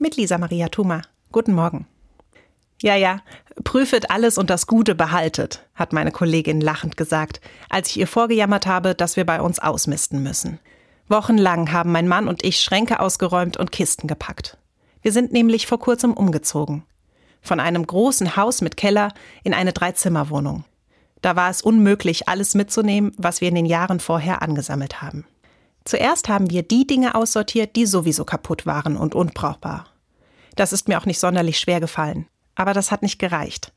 mit Lisa Maria Thuma. Guten Morgen. Ja, ja, prüfet alles und das Gute behaltet, hat meine Kollegin lachend gesagt, als ich ihr vorgejammert habe, dass wir bei uns ausmisten müssen. Wochenlang haben mein Mann und ich Schränke ausgeräumt und Kisten gepackt. Wir sind nämlich vor kurzem umgezogen. Von einem großen Haus mit Keller in eine Dreizimmerwohnung. Da war es unmöglich, alles mitzunehmen, was wir in den Jahren vorher angesammelt haben. Zuerst haben wir die Dinge aussortiert, die sowieso kaputt waren und unbrauchbar. Das ist mir auch nicht sonderlich schwer gefallen. Aber das hat nicht gereicht.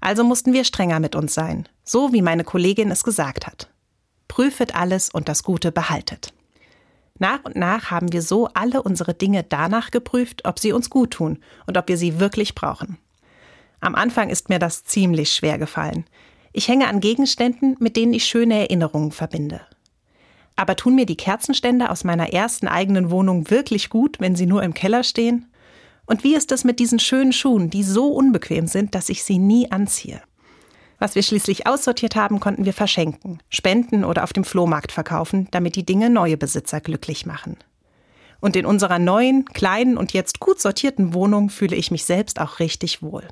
Also mussten wir strenger mit uns sein, so wie meine Kollegin es gesagt hat. Prüfet alles und das Gute behaltet. Nach und nach haben wir so alle unsere Dinge danach geprüft, ob sie uns gut tun und ob wir sie wirklich brauchen. Am Anfang ist mir das ziemlich schwer gefallen. Ich hänge an Gegenständen, mit denen ich schöne Erinnerungen verbinde. Aber tun mir die Kerzenstände aus meiner ersten eigenen Wohnung wirklich gut, wenn sie nur im Keller stehen? Und wie ist es mit diesen schönen Schuhen, die so unbequem sind, dass ich sie nie anziehe? Was wir schließlich aussortiert haben, konnten wir verschenken, spenden oder auf dem Flohmarkt verkaufen, damit die Dinge neue Besitzer glücklich machen. Und in unserer neuen, kleinen und jetzt gut sortierten Wohnung fühle ich mich selbst auch richtig wohl.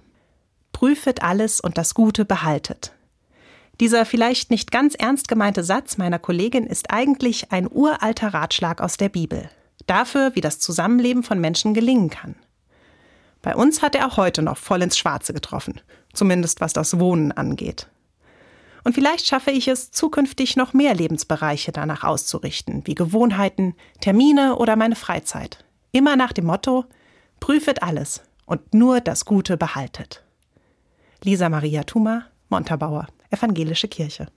Prüfet alles und das Gute behaltet. Dieser vielleicht nicht ganz ernst gemeinte Satz meiner Kollegin ist eigentlich ein uralter Ratschlag aus der Bibel. Dafür, wie das Zusammenleben von Menschen gelingen kann. Bei uns hat er auch heute noch voll ins Schwarze getroffen, zumindest was das Wohnen angeht. Und vielleicht schaffe ich es, zukünftig noch mehr Lebensbereiche danach auszurichten, wie Gewohnheiten, Termine oder meine Freizeit. Immer nach dem Motto, prüfet alles und nur das Gute behaltet. Lisa Maria Thuma, Montabaur, Evangelische Kirche.